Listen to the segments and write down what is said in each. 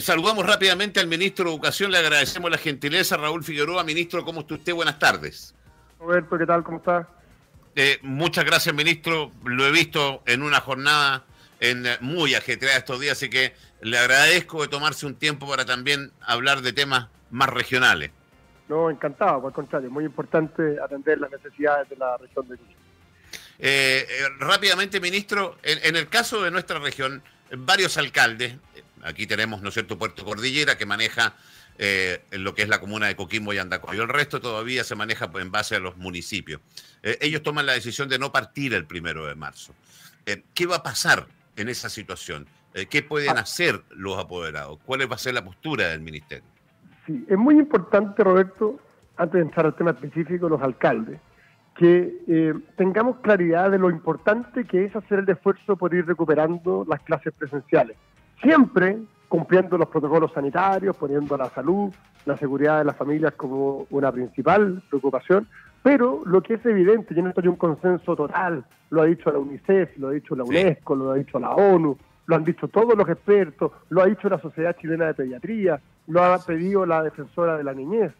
saludamos rápidamente al ministro de Educación, le agradecemos la gentileza, Raúl Figueroa. Ministro, ¿cómo está usted? Buenas tardes. Roberto, ¿qué tal? ¿Cómo está? Eh, muchas gracias, ministro. Lo he visto en una jornada en, eh, muy ajetreada estos días, así que le agradezco de tomarse un tiempo para también hablar de temas más regionales. No, encantado, por el contrario, muy importante atender las necesidades de la región de Chile. Eh, rápidamente, ministro, en, el caso de nuestra región, varios alcaldes, aquí tenemos, ¿no es cierto?, Puerto Cordillera, que maneja lo que es la comuna de Coquimbo y Andacoyo. El resto todavía se maneja en base a los municipios. ellos toman la decisión de no partir el primero de marzo. ¿Qué va a pasar en esa situación? Eh, ¿Qué pueden ah. hacer los apoderados? ¿Cuál va a ser la postura del ministerio? Sí, es muy importante, Roberto, antes de entrar al tema específico, los alcaldes, que eh, tengamos claridad de lo importante que es hacer el esfuerzo por ir recuperando las clases presenciales. Siempre cumpliendo los protocolos sanitarios, poniendo la salud, la seguridad de las familias como una principal preocupación, pero lo que es evidente, y en esto hay un consenso total, lo ha dicho la UNICEF, lo ha dicho la UNESCO, lo ha dicho la ONU, lo han dicho todos los expertos, lo ha dicho la Sociedad Chilena de Pediatría, lo ha pedido la defensora de la niñez.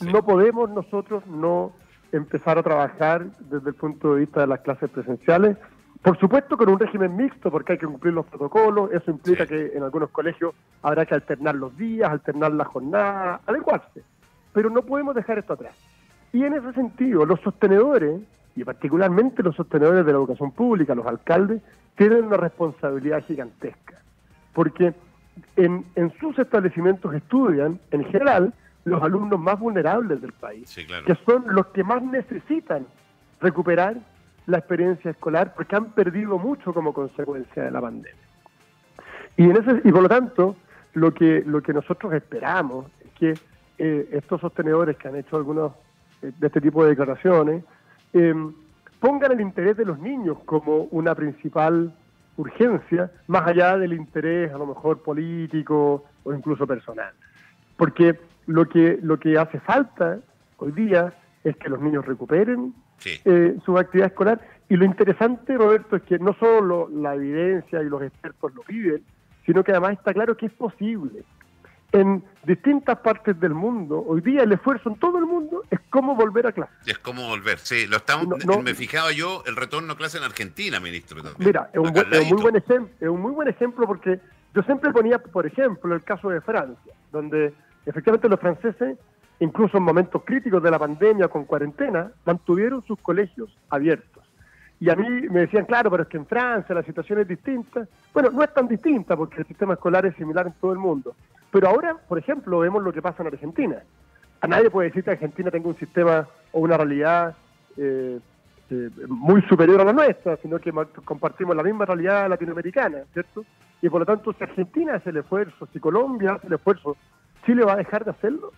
No podemos nosotros no empezar a trabajar desde el punto de vista de las clases presenciales, por supuesto con un régimen mixto, porque hay que cumplir los protocolos, eso implica que en algunos colegios habrá que alternar los días, alternar la jornada, adecuarse, pero no podemos dejar esto atrás. Y en ese sentido, los sostenedores, y particularmente los sostenedores de la educación pública, los alcaldes, tienen una responsabilidad gigantesca. Porque en, sus establecimientos estudian, en general, los alumnos más vulnerables del país, que son los que más necesitan recuperar la experiencia escolar porque han perdido mucho como consecuencia de la pandemia. Y, en ese, y por lo tanto, lo que, lo que nosotros esperamos es que eh, estos sostenedores que han hecho algunos de este tipo de declaraciones, eh, pongan el interés de los niños como una principal urgencia, más allá del interés a lo mejor político o incluso personal. Porque lo que, lo que hace falta hoy día es que los niños recuperen eh, su actividad escolar. Y lo interesante, Roberto, es que no solo la evidencia y los expertos lo piden, sino que además está claro que es posible en distintas partes del mundo, hoy día el esfuerzo en todo el mundo es cómo volver a clase. Es cómo volver, sí. Lo estamos, me fijaba yo el retorno a clase en Argentina, ministro. Mira, es un, muy buen ejemplo, es un muy buen ejemplo porque yo siempre ponía, por ejemplo, el caso de Francia, donde efectivamente los franceses, incluso en momentos críticos de la pandemia con cuarentena, mantuvieron sus colegios abiertos. Y a mí me decían, claro, pero es que en Francia la situación es distinta. Bueno, no es tan distinta porque el sistema escolar es similar en todo el mundo. Pero ahora, por ejemplo, vemos lo que pasa en Argentina. A nadie puede decir que Argentina tenga un sistema o una realidad eh, eh, muy superior a la nuestra, sino que compartimos la misma realidad latinoamericana, ¿cierto? Y por lo tanto, si Argentina hace el esfuerzo, si Colombia hace el esfuerzo, ¿Chile va a dejar de hacerlo?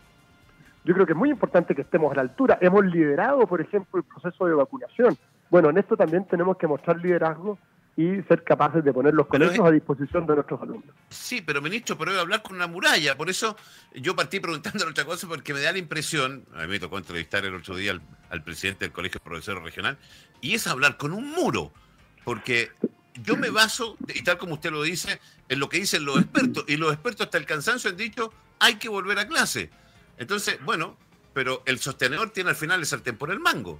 Yo creo que es muy importante que estemos a la altura. Hemos liderado, por ejemplo, el proceso de vacunación. Bueno, en esto también tenemos que mostrar liderazgo y ser capaces de poner los colegios a disposición de nuestros alumnos. Sí, pero ministro, pero voy a hablar con una muralla. Por eso yo partí preguntándole otra cosa, porque me da la impresión, a mí me tocó entrevistar el otro día al, presidente del Colegio Profesor Regional, y es hablar con un muro, porque yo me baso, y tal como usted lo dice, en lo que dicen los expertos, y los expertos hasta el cansancio han dicho, hay que volver a clase. Entonces, bueno, pero el sostenedor tiene al final el sartén por el mango.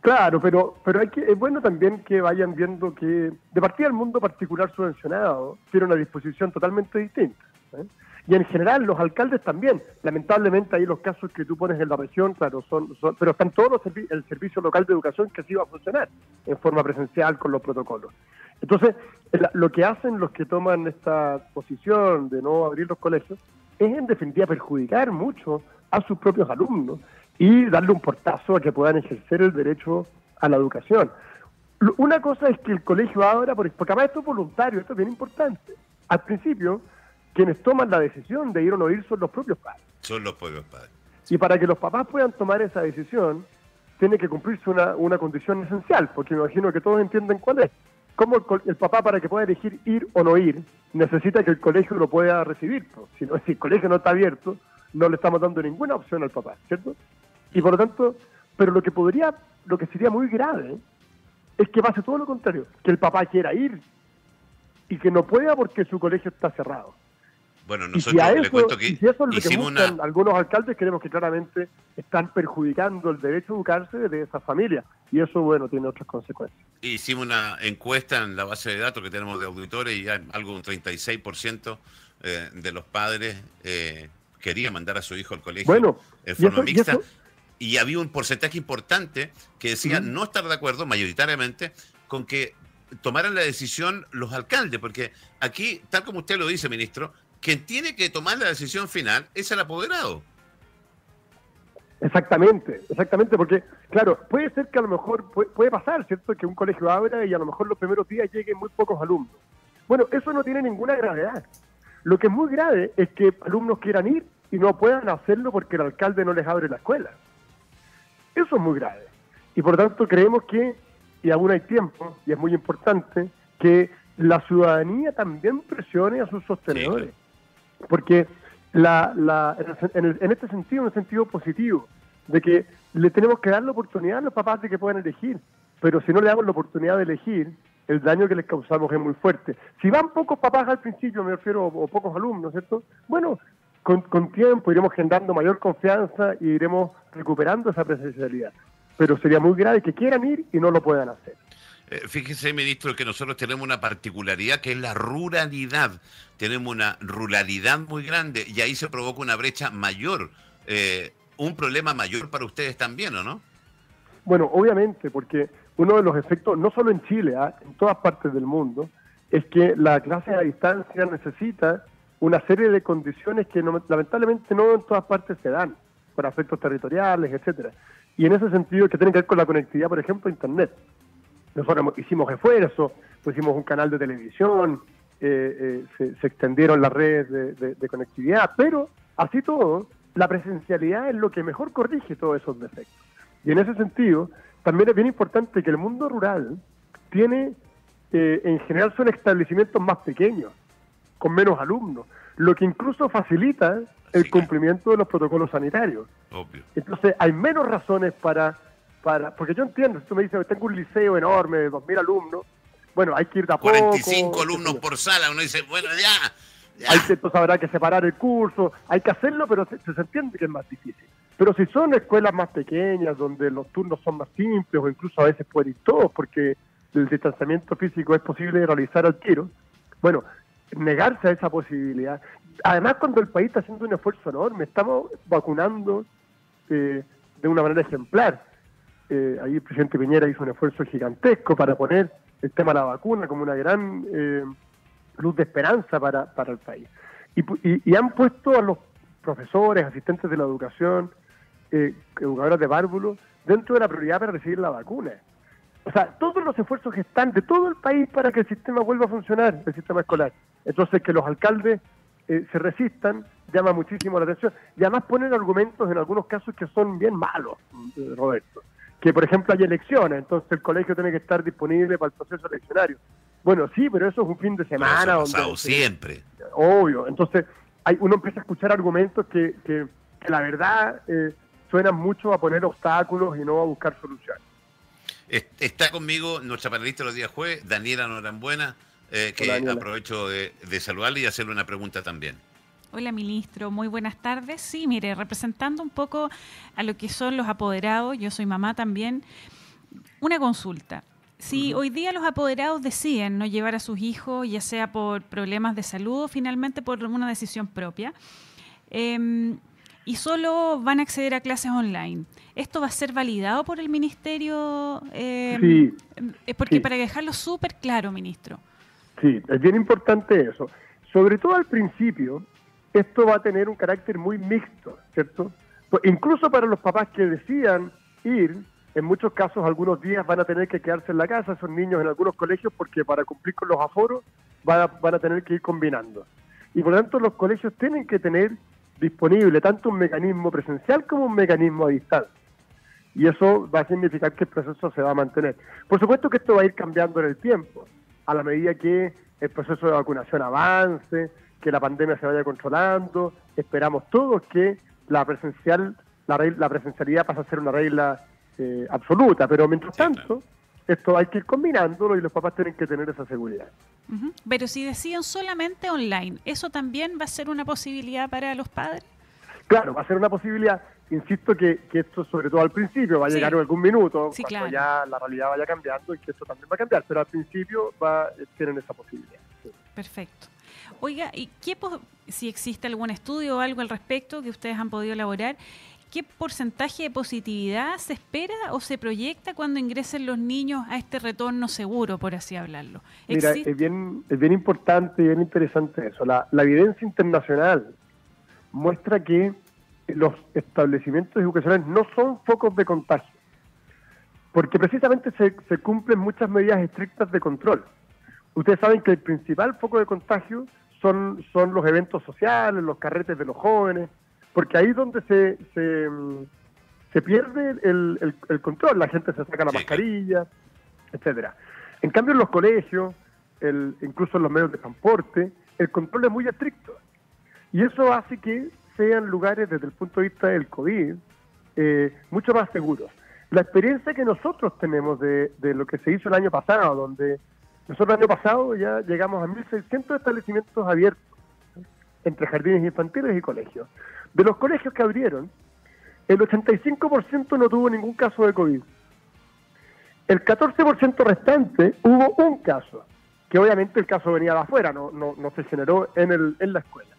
Claro, pero, pero hay que, es bueno también que vayan viendo que de partida el mundo particular subvencionado tiene una disposición totalmente distinta. ¿eh? Y en general los alcaldes también. Lamentablemente ahí los casos que tú pones en la región, claro, son, pero están todos los el servicio local de educación que sí va a funcionar en forma presencial con los protocolos. Entonces, lo que hacen los que toman esta posición de no abrir los colegios es en definitiva perjudicar mucho a sus propios alumnos y darle un portazo a que puedan ejercer el derecho a la educación. Una cosa es que el colegio abra, porque además esto es voluntario, esto es bien importante. Al principio, quienes toman la decisión de ir o no ir son los propios padres. Son los propios padres. Y para que los papás puedan tomar esa decisión, tiene que cumplirse una, una condición esencial, porque me imagino que todos entienden cuál es. Cómo el, papá, para que pueda elegir ir o no ir, necesita que el colegio lo pueda recibir. Si, no, si el colegio no está abierto, no le estamos dando ninguna opción al papá, ¿cierto? Y por lo tanto, pero lo que podría, lo que sería muy grave, es que pase todo lo contrario, que el papá quiera ir y que no pueda porque su colegio está cerrado. Bueno, nosotros le cuento que, si eso es lo que buscan algunos alcaldes, creemos que claramente están perjudicando el derecho a educarse de esas familias. Y eso, bueno, tiene otras consecuencias. Hicimos una encuesta en la base de datos que tenemos de auditores y ya algo un 36% eh, de los padres eh, quería mandar a su hijo al colegio bueno, en forma mixta. Y, había un porcentaje importante que decía no estar de acuerdo, mayoritariamente, con que tomaran la decisión los alcaldes, porque aquí, tal como usted lo dice, ministro, quien tiene que tomar la decisión final es el apoderado. Exactamente, exactamente, porque, claro, puede ser que a lo mejor puede, pasar, ¿cierto? Que un colegio abra y a lo mejor los primeros días lleguen muy pocos alumnos. Bueno, eso no tiene ninguna gravedad. Lo que es muy grave es que alumnos quieran ir y no puedan hacerlo porque el alcalde no les abre la escuela. Eso es muy grave. Y por tanto creemos que, y aún hay tiempo, y es muy importante, que la ciudadanía también presione a sus sostenedores. Porque la, la, en, en, este sentido, en el sentido positivo, de que le tenemos que dar la oportunidad a los papás de que puedan elegir, pero si no le damos la oportunidad de elegir, el daño que les causamos es muy fuerte. Si van pocos papás al principio, me refiero, o pocos alumnos, ¿cierto? Bueno, con, con tiempo iremos generando mayor confianza y iremos recuperando esa presencialidad. Pero sería muy grave que quieran ir y no lo puedan hacer. Eh, fíjese, ministro, que nosotros tenemos una particularidad que es la ruralidad. Tenemos una ruralidad muy grande y ahí se provoca una brecha mayor, eh, un problema mayor para ustedes también, ¿o no? Bueno, obviamente, porque uno de los efectos, no solo en Chile, ¿ah? en todas partes del mundo, es que la clase a distancia necesita una serie de condiciones que lamentablemente no en todas partes se dan, por efectos territoriales, etcétera. Y en ese sentido, que tiene que ver con la conectividad, por ejemplo, Internet. Nosotros hicimos esfuerzos, pusimos un canal de televisión, eh, eh, se, extendieron las redes de, conectividad, pero así todo, la presencialidad es lo que mejor corrige todos esos defectos. Y en ese sentido, también es bien importante que el mundo rural tiene, eh, en general, son establecimientos más pequeños, con menos alumnos, lo que incluso facilita el cumplimiento de los protocolos sanitarios. Entonces, hay menos razones para porque yo entiendo, si tú me dices, tengo un liceo enorme de 2.000 alumnos, bueno, hay que ir de a 45 alumnos por sala, uno dice, bueno, ya. Hay que, entonces habrá que separar el curso, hay que hacerlo, pero se, se, entiende que es más difícil. Pero si son escuelas más pequeñas, donde los turnos son más simples, o incluso a veces pueden ir todos, porque el distanciamiento físico es posible realizar al tiro, bueno, negarse a esa posibilidad. Además, cuando el país está haciendo un esfuerzo enorme, estamos vacunando eh, de una manera ejemplar eh, ahí el presidente Piñera hizo un esfuerzo gigantesco para poner el tema de la vacuna como una gran eh, luz de esperanza para, para el país. Y, han puesto a los profesores, asistentes de la educación, eh, educadores de bárbulos, dentro de la prioridad para recibir la vacuna. O sea, todos los esfuerzos que están de todo el país para que el sistema vuelva a funcionar, el sistema escolar. Entonces, que los alcaldes eh, se resistan llama muchísimo la atención. Y además ponen argumentos en algunos casos que son bien malos, Roberto que por ejemplo hay elecciones, entonces el colegio tiene que estar disponible para el proceso eleccionario. Bueno, sí, pero eso es un fin de semana. Eso siempre. Obvio, entonces hay, uno empieza a escuchar argumentos que, que, la verdad eh, suenan mucho a poner obstáculos y no a buscar soluciones. Está conmigo nuestra panelista los días jueves, Daniela Norambuena, eh, que aprovecho de, de saludarle y hacerle una pregunta también. Hola, ministro. Muy buenas tardes. Sí, mire, representando un poco a lo que son los apoderados, yo soy mamá también, una consulta. Si hoy día los apoderados deciden no llevar a sus hijos, ya sea por problemas de salud o finalmente por una decisión propia, em, y solo van a acceder a clases online, ¿esto va a ser validado por el ministerio? Em, sí. Porque para dejarlo súper claro, ministro. Sí, es bien importante eso. Sobre todo al principio, esto va a tener un carácter muy mixto, ¿cierto? Pues incluso para los papás que decían ir, en muchos casos algunos días van a tener que quedarse en la casa, esos niños en algunos colegios, porque para cumplir con los aforos van a, tener que ir combinando. Y por lo tanto los colegios tienen que tener disponible tanto un mecanismo presencial como un mecanismo a distancia. Y eso va a significar que el proceso se va a mantener. Por supuesto que esto va a ir cambiando en el tiempo, a la medida que el proceso de vacunación avance, que la pandemia se vaya controlando, esperamos todos que la presencial, la, la presencialidad pase a ser una regla eh, absoluta, pero mientras tanto, esto hay que ir combinándolo y los papás tienen que tener esa seguridad. Pero si deciden solamente online, ¿eso también va a ser una posibilidad para los padres? Claro, va a ser una posibilidad. Insisto que, esto, sobre todo al principio, va a llegar en algún minuto, cuando ya la realidad vaya cambiando y que esto también va a cambiar, pero al principio va, tienen esa posibilidad. Perfecto. Oiga, ¿y qué si existe algún estudio o algo al respecto que ustedes han podido elaborar? ¿Qué porcentaje de positividad se espera o se proyecta cuando ingresen los niños a este retorno seguro, por así hablarlo? Mira, es bien, es bien importante y bien interesante eso. La, evidencia internacional muestra que los establecimientos educacionales no son focos de contagio, porque precisamente se, se cumplen muchas medidas estrictas de control. Ustedes saben que el principal foco de contagio son, son los eventos sociales, los carretes de los jóvenes, porque ahí es donde se, se, pierde el, el, control, la gente se saca la mascarilla, etcétera. En cambio, en los colegios, el, incluso en los medios de transporte, el control es muy estricto. Y eso hace que sean lugares, desde el punto de vista del COVID, eh, mucho más seguros. La experiencia que nosotros tenemos de, de lo que se hizo el año pasado, donde nosotros el año pasado ya llegamos a 1.600 establecimientos abiertos entre jardines infantiles y colegios. De los colegios que abrieron, el 85% no tuvo ningún caso de COVID. El 14% restante hubo un caso, que obviamente el caso venía de afuera, no, no, no se generó en, el, en la escuela.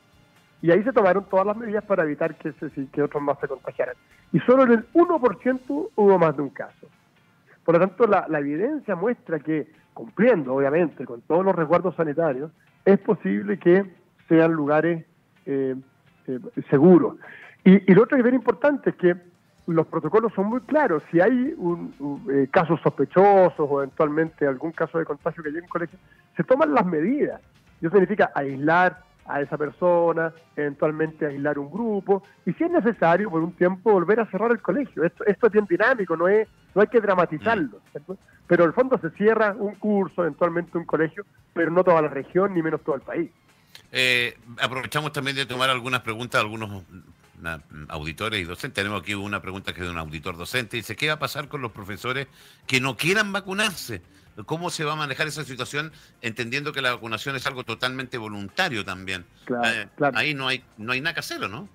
Y ahí se tomaron todas las medidas para evitar que, se, que otros más se contagiaran. Y solo en el 1% hubo más de un caso. Por lo tanto, la, la evidencia muestra que cumpliendo obviamente con todos los resguardos sanitarios, es posible que sean lugares eh, eh, seguros. Y, lo otro que es bien importante es que los protocolos son muy claros. Si hay un, eh, casos sospechosos o eventualmente algún caso de contagio que llegue en colegio, se toman las medidas. Eso significa aislar a esa persona, eventualmente aislar un grupo, y si es necesario, por un tiempo, volver a cerrar el colegio. Esto, esto es bien dinámico, no, es, no hay que dramatizarlo. Mm. Pero en el fondo se cierra un curso, eventualmente un colegio, pero no toda la región, ni menos todo el país. Eh, aprovechamos también de tomar algunas preguntas de algunos auditores y docentes. Tenemos aquí una pregunta que es de un auditor docente. Dice, ¿qué va a pasar con los profesores que no quieran vacunarse? ¿Cómo se va a manejar esa situación entendiendo que la vacunación es algo totalmente voluntario también? Eh, ahí no hay, no hay nada que hacer, no?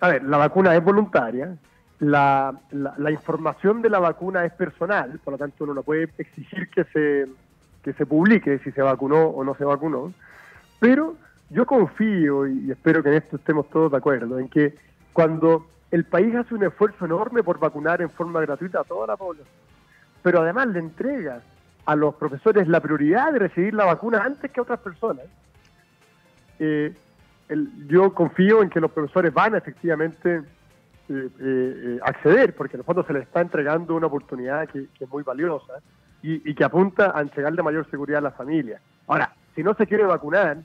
A ver, la vacuna es voluntaria, la, la, información de la vacuna es personal, por lo tanto uno no puede exigir que se, que se publique si se vacunó o no se vacunó, pero yo confío y espero que en esto estemos todos de acuerdo, en que cuando el país hace un esfuerzo enorme por vacunar en forma gratuita a toda la población, pero además le entrega a los profesores la prioridad de recibir la vacuna antes que a otras personas, eh, yo confío en que los profesores van efectivamente acceder, porque en el fondo se les está entregando una oportunidad que, es muy valiosa y, que apunta a entregarle mayor seguridad a la familia. Ahora, si no se quiere vacunar,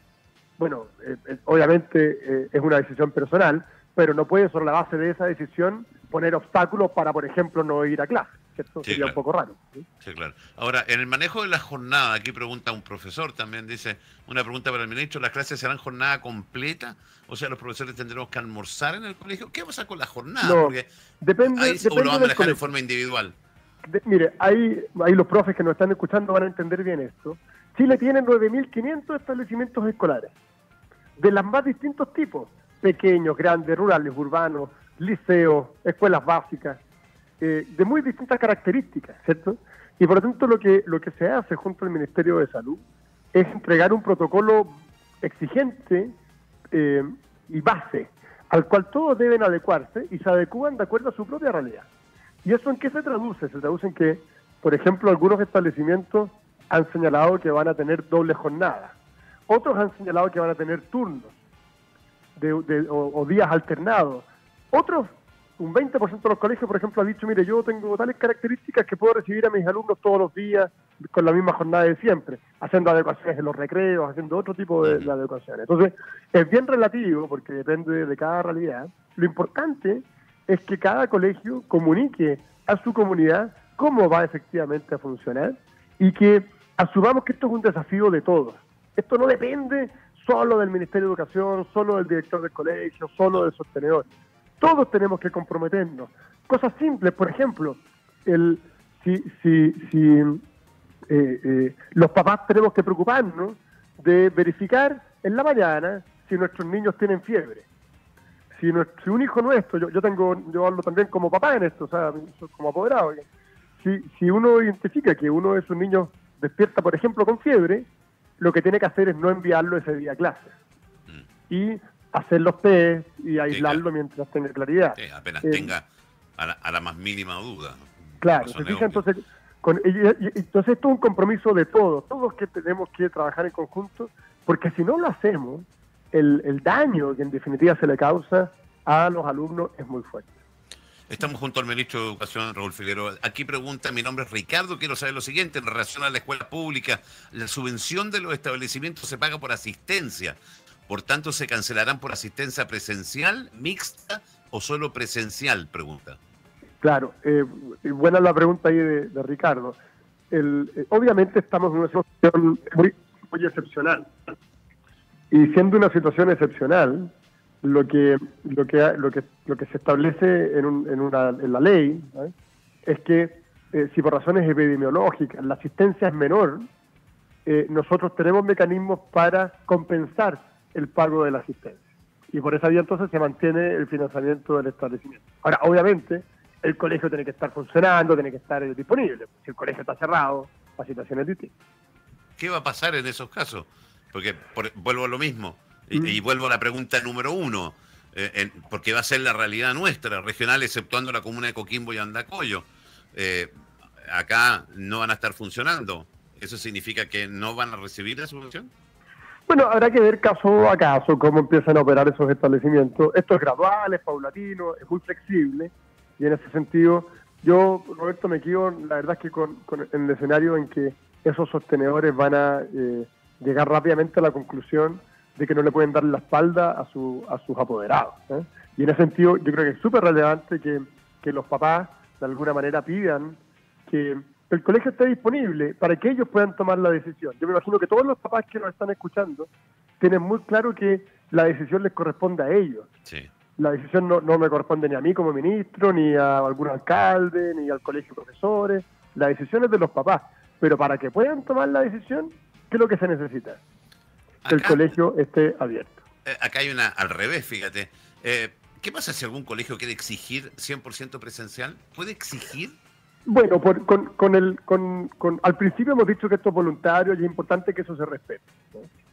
bueno, eh, obviamente es una decisión personal, pero no puede sobre la base de esa decisión poner obstáculos para, por ejemplo, no ir a clase que esto sería un poco raro. ¿sí? claro. Ahora, en el manejo de la jornada, aquí pregunta un profesor también, dice, una pregunta para el ministro, ¿las clases serán jornada completa? O sea, los profesores tendremos que almorzar en el colegio. ¿Qué pasa con la jornada? Porque depende, ahí depende lo va a manejar forma individual. mire, ahí, ahí los profes que nos están escuchando van a entender bien esto. Chile tiene 9.500 establecimientos escolares, de los más distintos tipos, pequeños, grandes, rurales, urbanos, liceos, escuelas básicas, eh, de muy distintas características, ¿cierto? Y por lo tanto lo que, lo que se hace junto al Ministerio de Salud es entregar un protocolo exigente eh, y base al cual todos deben adecuarse y se adecúan de acuerdo a su propia realidad. ¿Y eso en qué se traduce? Se traduce en que, por ejemplo, algunos establecimientos han señalado que van a tener doble jornada, otros han señalado que van a tener turnos o días alternados, otros un 20% de los colegios, por ejemplo, ha dicho, mire, yo tengo tales características que puedo recibir a mis alumnos todos los días con la misma jornada de siempre, haciendo adecuaciones en los recreos, haciendo otro tipo de, adecuaciones. Entonces, es bien relativo porque depende de cada realidad. Lo importante es que cada colegio comunique a su comunidad cómo va efectivamente a funcionar y que asumamos que esto es un desafío de todos. Esto no depende solo del Ministerio de Educación, solo del director del colegio, solo del sostenedor todos tenemos que comprometernos. Cosas simples, por ejemplo, el, si, si, si eh, eh, los papás tenemos que preocuparnos de verificar en la mañana si nuestros niños tienen fiebre. Si, nuestro, un hijo nuestro, yo, yo tengo, yo hablo también como papá en esto, o sea, como apoderado, si, si uno identifica que uno de sus niños despierta, por ejemplo, con fiebre, lo que tiene que hacer es no enviarlo ese día a clase. Mm. Y hacer los test y aislarlo mientras tenga claridad. apenas eh, tenga a la, más mínima duda. Claro, entonces, con, entonces esto es un compromiso de todos, todos que tenemos que trabajar en conjunto, porque si no lo hacemos, el, el daño que en definitiva se le causa a los alumnos es muy fuerte. Estamos junto al ministro de Educación, Raúl Figueroa. Aquí pregunta, mi nombre es Ricardo, quiero saber lo siguiente, en relación a la escuela pública, la subvención de los establecimientos se paga por asistencia, por tanto se cancelarán por asistencia presencial, mixta o solo presencial, pregunta. Claro, eh, buena la pregunta ahí de, Ricardo. Eh, obviamente estamos en una situación muy, muy excepcional. Y siendo una situación excepcional, lo que lo que lo que lo que se establece en, un, en, una, en la ley es que eh, si por razones epidemiológicas la asistencia es menor, eh, nosotros tenemos mecanismos para compensar el pago de la asistencia. Y por esa vía entonces se mantiene el financiamiento del establecimiento. Ahora, obviamente, el colegio tiene que estar funcionando, tiene que estar eh, disponible. Si el colegio está cerrado, la situación es distinta. ¿Qué va a pasar en esos casos? Porque vuelvo a lo mismo y, vuelvo a la pregunta número uno, eh, porque va a ser la realidad nuestra, regional, exceptuando la comuna de Coquimbo y Andacoyo. Eh, acá no van a estar funcionando. ¿Eso significa que no van a recibir la subvención? Bueno, habrá que ver caso a caso cómo empiezan a operar esos establecimientos. Esto es gradual, es paulatino, es muy flexible y en ese sentido yo, Roberto, me quedo, la verdad es que con, en el escenario en que esos sostenedores van a eh, llegar rápidamente a la conclusión de que no le pueden dar la espalda a, su, a sus apoderados. ¿eh? Y en ese sentido yo creo que es súper relevante que, que, los papás de alguna manera pidan que el colegio esté disponible para que ellos puedan tomar la decisión. Yo me imagino que todos los papás que nos están escuchando tienen muy claro que la decisión les corresponde a ellos. La decisión no, no me corresponde ni a mí como ministro, ni a algún alcalde, ni al colegio de profesores. La decisión es de los papás. Pero para que puedan tomar la decisión, ¿qué es lo que se necesita? que el colegio esté abierto. Eh, acá hay una al revés, fíjate. Eh, ¿Qué pasa si algún colegio quiere exigir 100% presencial? ¿Puede exigir? Bueno, con, con, el, con, al principio hemos dicho que esto es voluntario y es importante que eso se respete.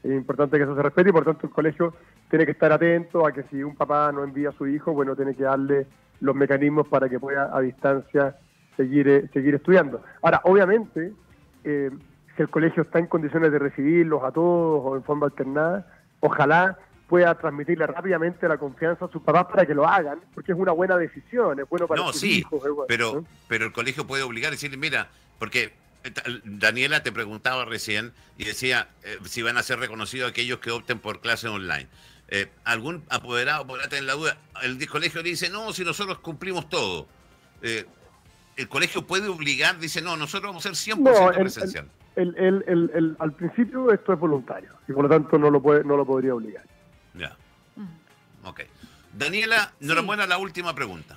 Es importante que eso se respete y por tanto el colegio tiene que estar atento a que si un papá no envía a su hijo, bueno, tiene que darle los mecanismos para que pueda a distancia seguir, eh, seguir estudiando. Ahora, obviamente, eh, si el colegio está en condiciones de recibirlos a todos o en forma alternada, ojalá pueda transmitirle rápidamente la confianza a sus papás para que lo hagan, porque es una buena decisión, es bueno para no, sí, pero, pero el colegio puede obligar a decirle, mira, porque eh, Daniela te preguntaba recién y decía eh, si van a ser reconocidos aquellos que opten por clases online. Eh, algún apoderado podrá tener la duda. El colegio le dice, no, si nosotros cumplimos todo. el colegio puede obligar, dice, no, nosotros vamos a ser 100% presencial el, el, el, al principio esto es voluntario y por lo tanto no lo, puede, no lo podría obligar. Ya. Mm. Ok. Daniela, enhorabuena la última pregunta.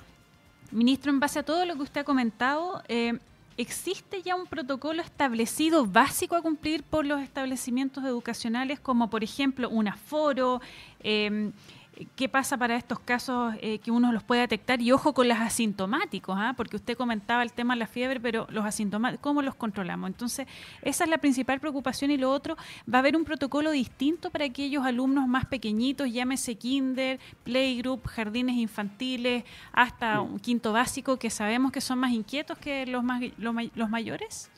Ministro, en base a todo lo que usted ha comentado, eh, ¿existe ya un protocolo establecido básico a cumplir por los establecimientos educacionales, como por ejemplo un aforo? Eh, ¿Qué pasa para estos casos eh, que uno los puede detectar? Y ojo con los asintomáticos, ¿ah? porque usted comentaba el tema de la fiebre, pero los asintomáticos, ¿cómo los controlamos? Entonces, esa es la principal preocupación. Y lo otro, va a haber un protocolo distinto para aquellos alumnos más pequeñitos, llámese kinder, playgroup, jardines infantiles, hasta un quinto básico, que sabemos que son más inquietos que los, más, los mayores.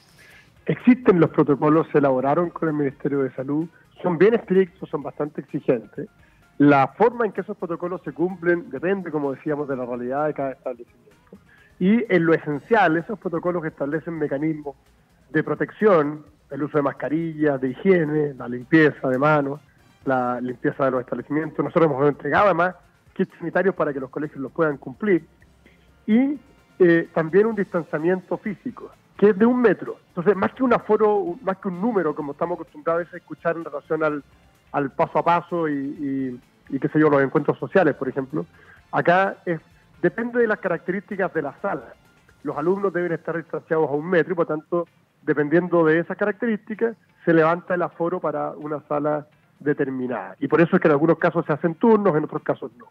Existen los protocolos, se elaboraron con el Ministerio de Salud, son bien estrictos, son bastante exigentes la forma en que esos protocolos se cumplen depende, como decíamos, de la realidad de cada establecimiento. Y en lo esencial, esos protocolos establecen mecanismos de protección, el uso de mascarillas, de higiene, la limpieza de manos, la limpieza de los establecimientos. Nosotros hemos entregado además kits sanitarios para que los colegios los puedan cumplir. Y eh, también un distanciamiento físico, que es de un metro. Entonces, más que un aforo, más que un número, como estamos acostumbrados a escuchar en relación al, al paso a paso y, y, qué sé yo, los encuentros sociales, por ejemplo. Acá es, depende de las características de la sala. los alumnos deben estar distanciados a un metro y por tanto, dependiendo de esas características, se levanta el aforo para una sala determinada. Y por eso es que en algunos casos se hacen turnos, en otros casos no.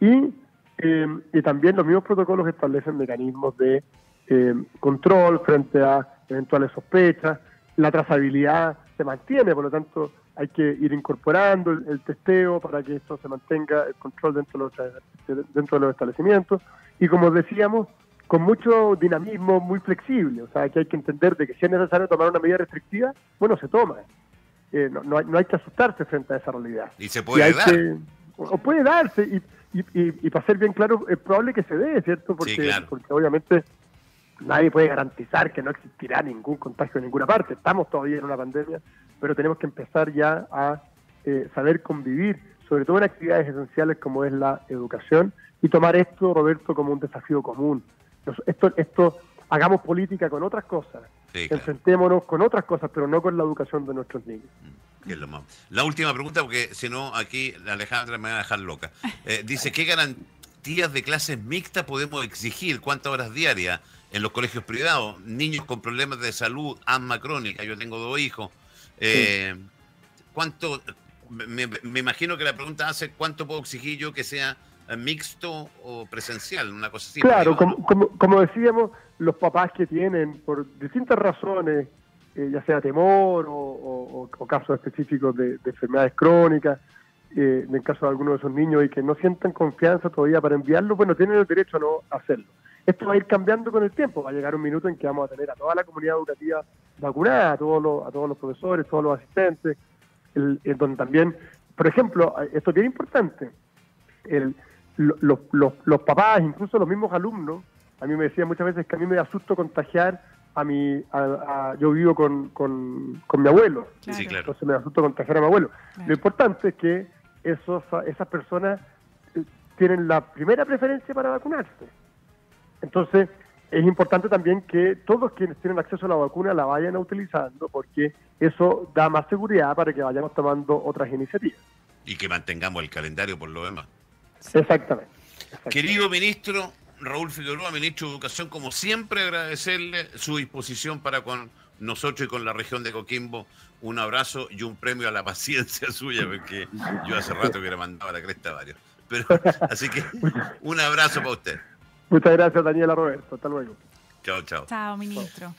Y, eh, y también los mismos protocolos establecen mecanismos de eh, control frente a eventuales sospechas. La trazabilidad se mantiene, por lo tanto hay que ir incorporando el, testeo para que esto se mantenga el control dentro de, los, dentro de los establecimientos. Y como decíamos, con mucho dinamismo, muy flexible. O sea, que hay que entender de que si es necesario tomar una medida restrictiva, bueno, se toma. Eh, no, no, hay, no, hay, que asustarse frente a esa realidad. Y se puede dar. o puede darse, y, y, y, para ser bien claro, es probable que se dé, ¿cierto? Porque, porque obviamente nadie puede garantizar que no existirá ningún contagio en ninguna parte. Estamos todavía en una pandemia, pero tenemos que empezar ya a eh, saber convivir, sobre todo en actividades esenciales como es la educación, y tomar esto, Roberto, como un desafío común. Esto, esto hagamos política con otras cosas, enfrentémonos con otras cosas, pero no con la educación de nuestros niños. Mm, la última pregunta, porque si no, aquí Alejandra me va a dejar loca. Eh, dice, ¿qué garantías de clases mixtas podemos exigir? ¿Cuántas horas diarias en los colegios privados? Niños con problemas de salud, asma crónica, yo tengo dos hijos. Eh, ¿Cuánto? Me, me, imagino que la pregunta hace, ¿cuánto puedo exigir yo que sea mixto o presencial? Una cosa así. Claro, como, como, como decíamos, los papás que tienen, por distintas razones, eh, ya sea temor o, casos específicos de, enfermedades crónicas, eh, en el caso de algunos de esos niños y que no sientan confianza todavía para enviarlo, bueno, tienen el derecho a no hacerlo. Esto va a ir cambiando con el tiempo, va a llegar un minuto en que vamos a tener a toda la comunidad educativa vacunada, a todos los, a todos los profesores, todos los asistentes, el, donde también, por ejemplo, esto es bien importante, el, los, los, los papás, incluso los mismos alumnos, a mí me decían muchas veces que a mí me da susto contagiar a mi, a, yo vivo con, con, mi abuelo, sí, claro. entonces me da susto contagiar a mi abuelo. Lo importante es que esos, esas personas eh, tienen la primera preferencia para vacunarse. Entonces, es importante también que todos quienes tienen acceso a la vacuna la vayan utilizando porque eso da más seguridad para que vayamos tomando otras iniciativas. Y que mantengamos el calendario por lo demás. Exactamente. Querido ministro Raúl Figueroa, ministro de Educación, como siempre agradecerle su disposición para con nosotros y con la región de Coquimbo. Un abrazo y un premio a la paciencia suya, porque yo hace rato que le mandaba la cresta a varios. Pero, así que un abrazo para usted. Muchas gracias, Daniela Roberto. Hasta luego. Chao, chao. Chao, ministro.